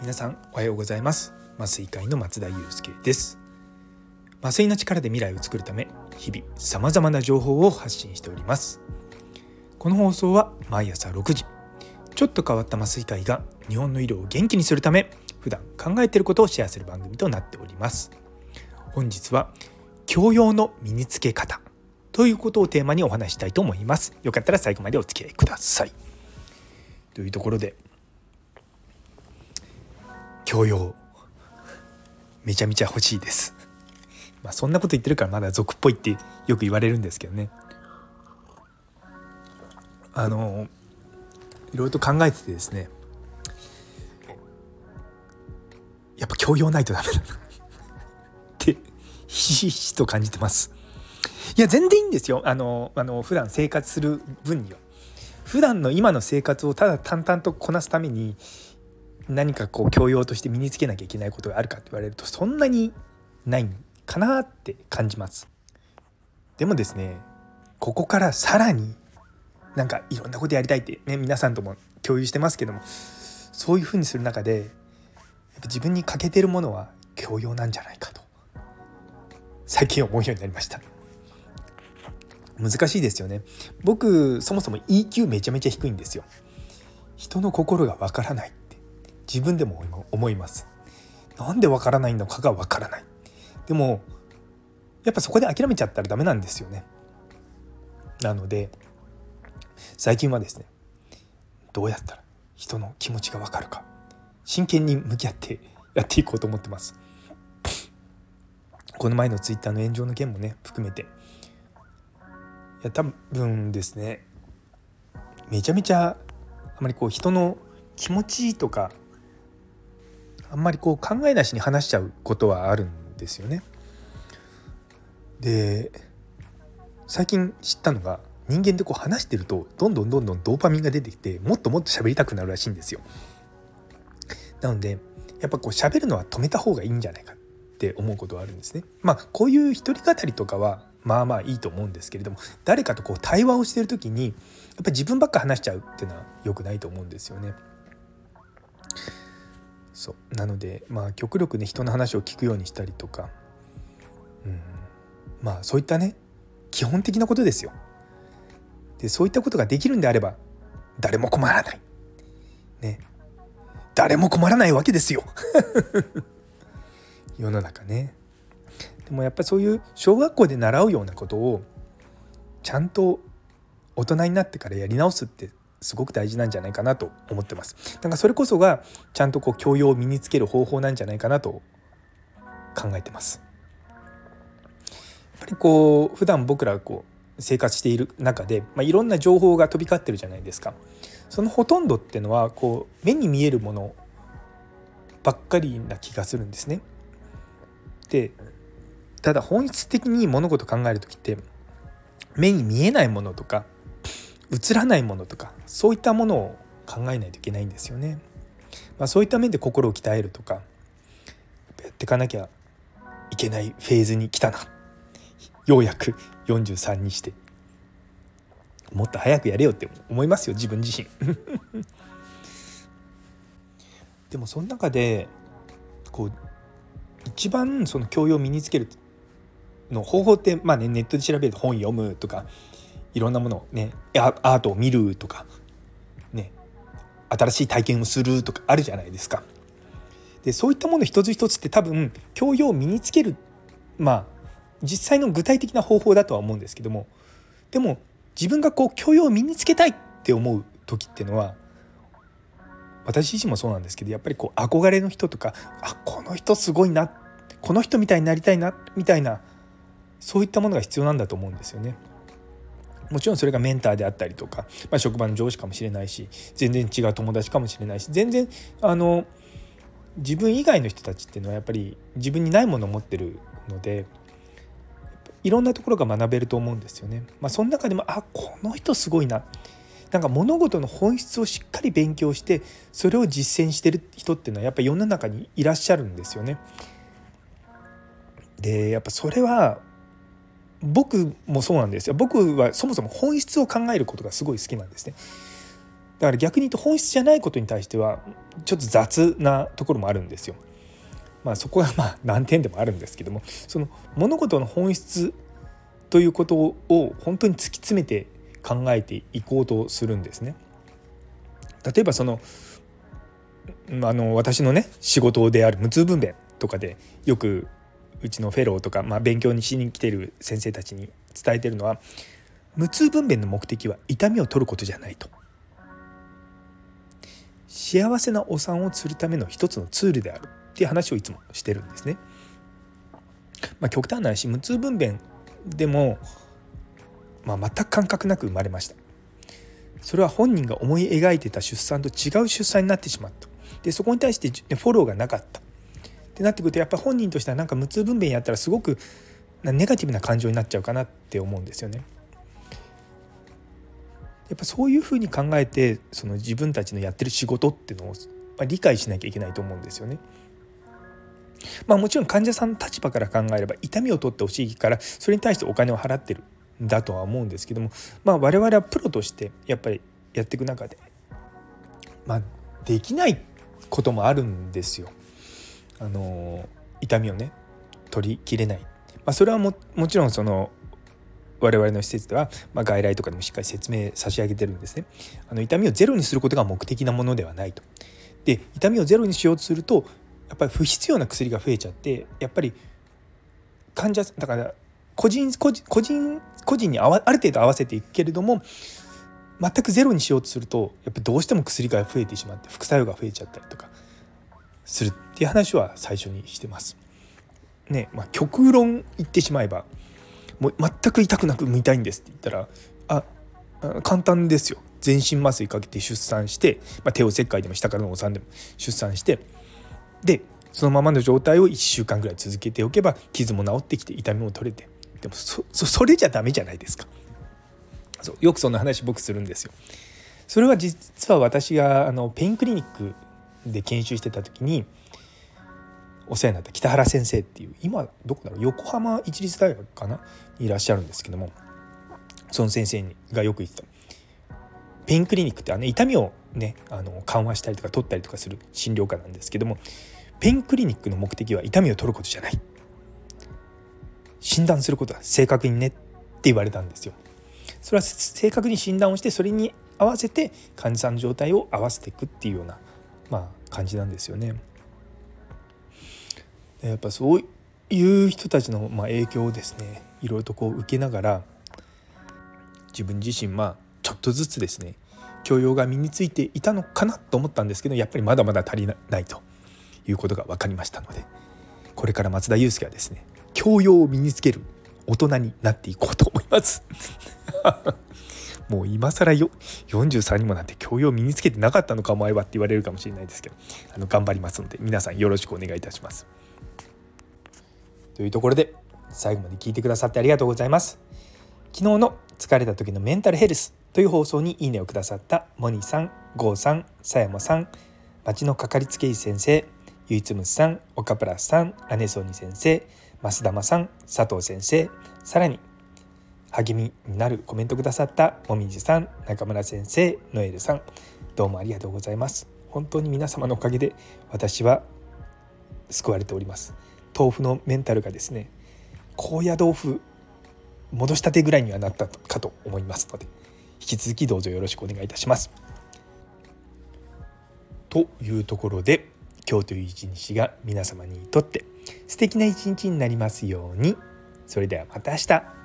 皆さんおはようございます。麻酔会の松田祐介です。麻酔の力で未来を作るため日々さまざまな情報を発信しております。この放送は毎朝6時ちょっと変わった麻酔会が日本の医療を元気にするため普段考えていることをシェアする番組となっております。本日は教養の身につけ方。ということをテーマにお話したいと思います。よかったら最後までお付き合いください。というところで教養。めちゃめちゃ欲しいです。まあそんなこと言ってるからまだ俗っぽいってよく言われるんですけどね。あのいろいろと考えててですね。やっぱ教養ないとダメだな。ってひしひしと感じてます。いや全然いいんですよ。あのあの普段生活する分には。普段の今の生活をただ淡々とこなすために何かこう教養として身につけなきゃいけないことがあるかって言われるとそんなにないかなって感じます。でもですねここからさらになんかいろんなことやりたいってね皆さんとも共有してますけどもそういうふうにする中でやっぱ自分に欠けてるものは教養なんじゃないかと最近思うようになりました。難しいですよね。僕そもそも EQ めちゃめちゃ低いんですよ。人の心がわからないって。自分でも思います。なんでわからないのかがわからない。でもやっぱそこで諦めちゃったらダメなんですよね。なので最近はですねどうやったら人の気持ちがわかるか。真剣に向き合って やっていこうと思ってます。この前のツイッターの炎上の件もね含めていや多分ですねめちゃめちゃあまりこう人の気持ちとかあんまりこう考えなしに話しちゃうことはあるんですよね。で最近知ったのが人間ってこう話してるとどんどんどんどんドーパミンが出てきてもっともっと喋りたくなるらしいんですよ。なのでやっぱこう喋るのは止めた方がいいんじゃないかって思うことはあるんですね。まあこういう一人語りとかはまあまあいいと思うんですけれども誰かとこう対話をしてる時にやっぱり自分ばっか話しちゃうっていうのは良くないと思うんですよね。そうなのでまあ極力ね人の話を聞くようにしたりとか、うん、まあそういったね基本的なことですよ。でそういったことができるんであれば誰も困らない。ね。誰も困らないわけですよ。世の中ね。でもやっぱりそういう小学校で習うようなことをちゃんと大人になってからやり直すってすごく大事なんじゃないかなと思ってます。だからそれこそがちゃんとこう教養を身につける方法なんじゃないかなと考えてます。やっぱりこう普段僕らこう生活している中で、まあ、いろんな情報が飛び交ってるじゃないですか。そのほとんどっていうのはこう目に見えるものばっかりな気がするんですね。でただ本質的に物事考える時って目に見えないものとか映らないものとかそういったものを考えないといけないんですよね。まあ、そういった面で心を鍛えるとかやっていかなきゃいけないフェーズに来たなようやく43にしてもっと早くやれよって思いますよ自分自身 でもその中でこう一番その教養を身につけるの方法ってまあねネットで調べると本読むとかいろんなものをねアートを見るとかね新しい体験をするとかあるじゃないですか。でそういったもの一つ一つって多分教養を身につけるまあ実際の具体的な方法だとは思うんですけどもでも自分がこう教養を身につけたいって思う時っていうのは私自身もそうなんですけどやっぱりこう憧れの人とかあこの人すごいなこの人みたいになりたいなみたいなそういったものが必要なんだと思うんですよね。もちろんそれがメンターであったりとか、まあ、職場の上司かもしれないし全然違う友達かもしれないし全然あの自分以外の人たちっていうのはやっぱり自分にないものを持ってるのでいろんなところが学べると思うんですよね。まあ、その中でもあこの人すごいななんか物事の本質をしっかり勉強してそれを実践してる人っていうのはやっぱり世の中にいらっしゃるんですよね。でやっぱそれは僕もそうなんですよ。僕はそもそも本質を考えることがすごい好きなんですね。だから逆に言うと本質じゃないことに対してはちょっと雑なところもあるんですよ。まあそこはまあ難点でもあるんですけどもその物事の本質ということを本当に突き詰めて考えていこうとするんですね。例えばそのあの私のね仕事である無痛分娩とかでよくうちのフェローとか、まあ、勉強にしに来てる先生たちに伝えてるのは無痛分娩の目的は痛みを取ることじゃないと。幸せなお産をするための一つのツールであるっていう話をいつもしてるんですね。まあ、極端な話無痛分娩でも、まあ、全く感覚なく生まれました。それは本人が思い描いてた出産と違う出産になってしまった。でそこに対してフォローがなかった。ってなってくるとやっぱ本人としてはなんか無痛分娩やったらすごくネガティブな感情になっちゃうかなって思うんですよね。やっぱそういうふうに考えてその自分たちのやってる仕事っていうのを理解しなきゃいけないと思うんですよね。まあもちろん患者さんの立場から考えれば痛みを取ってほしいからそれに対してお金を払ってるんだとは思うんですけどもまあ我々はプロとしてやっぱりやっていく中でまあできないこともあるんですよ。あの痛みをね取りきれない、まあ、それはもちろんその我々の施設では、まあ、外来とかでもしっかり説明差し上げてるんですね。あの痛みをゼロにすることが目的なものではないと。で痛みをゼロにしようとするとやっぱり不必要な薬が増えちゃってやっぱり患者だから個人個人個人個人にあわある程度合わせていくけれども全くゼロにしようとするとやっぱどうしても薬が増えてしまって副作用が増えちゃったりとかするっていう話は最初にしてます。ねまあ、極論言ってしまえばもう全く痛くなく産みたいんですって言ったらあ簡単ですよ。全身麻酔かけて出産して、まあ、手を切開でも下からのお産でも出産してでそのままの状態を1週間ぐらい続けておけば傷も治ってきて痛みも取れてでもそそれじゃダメじゃないですか。そうよくそんな話僕するんですよ。それは実は私があのペインクリニックで研修してた時にお世話になった北原先生っていう今どこだろう横浜市立大学かな？にいらっしゃるんですけどもその先生がよく言ってた。ペインクリニックってあの痛みをねあの緩和したりとか取ったりとかする診療科なんですけどもペインクリニックの目的は痛みを取ることじゃない。診断することは正確にねって言われたんですよ。それは正確に診断をしてそれに合わせて患者さんの状態を合わせていくっていうようなまあ感じなんですよね。やっぱそういう人たちのま影響をですねいろいろとこう受けながら自分自身まあちょっとずつですね教養が身についていたのかなと思ったんですけどやっぱりまだまだ足りないということが分かりましたのでこれから松田祐介はですね教養を身につける大人になっていこうと思います。もう今更よ43にもなって教養を身につけてなかったのかお前はって言われるかもしれないですけどあの頑張りますので皆さんよろしくお願いいたします。というところで最後まで聞いてくださってありがとうございます。昨日の疲れた時のメンタルヘルスという放送にいいねをくださったモニーさん、ゴーさん、さやもさん、町のかかりつけ医先生、ゆいつむさん、岡プラスさん、姉ソニ先生、増玉さん、佐藤先生、さらに励みになるコメントくださったもみじさん、中村先生、ノエルさん、どうもありがとうございます。本当に皆様のおかげで私は救われております。豆腐のメンタルがですね、高野豆腐戻したてぐらいにはなったかと思いますので引き続きどうぞよろしくお願いいたします。というところで今日という一日が皆様にとって素敵な一日になりますようにそれではまた明日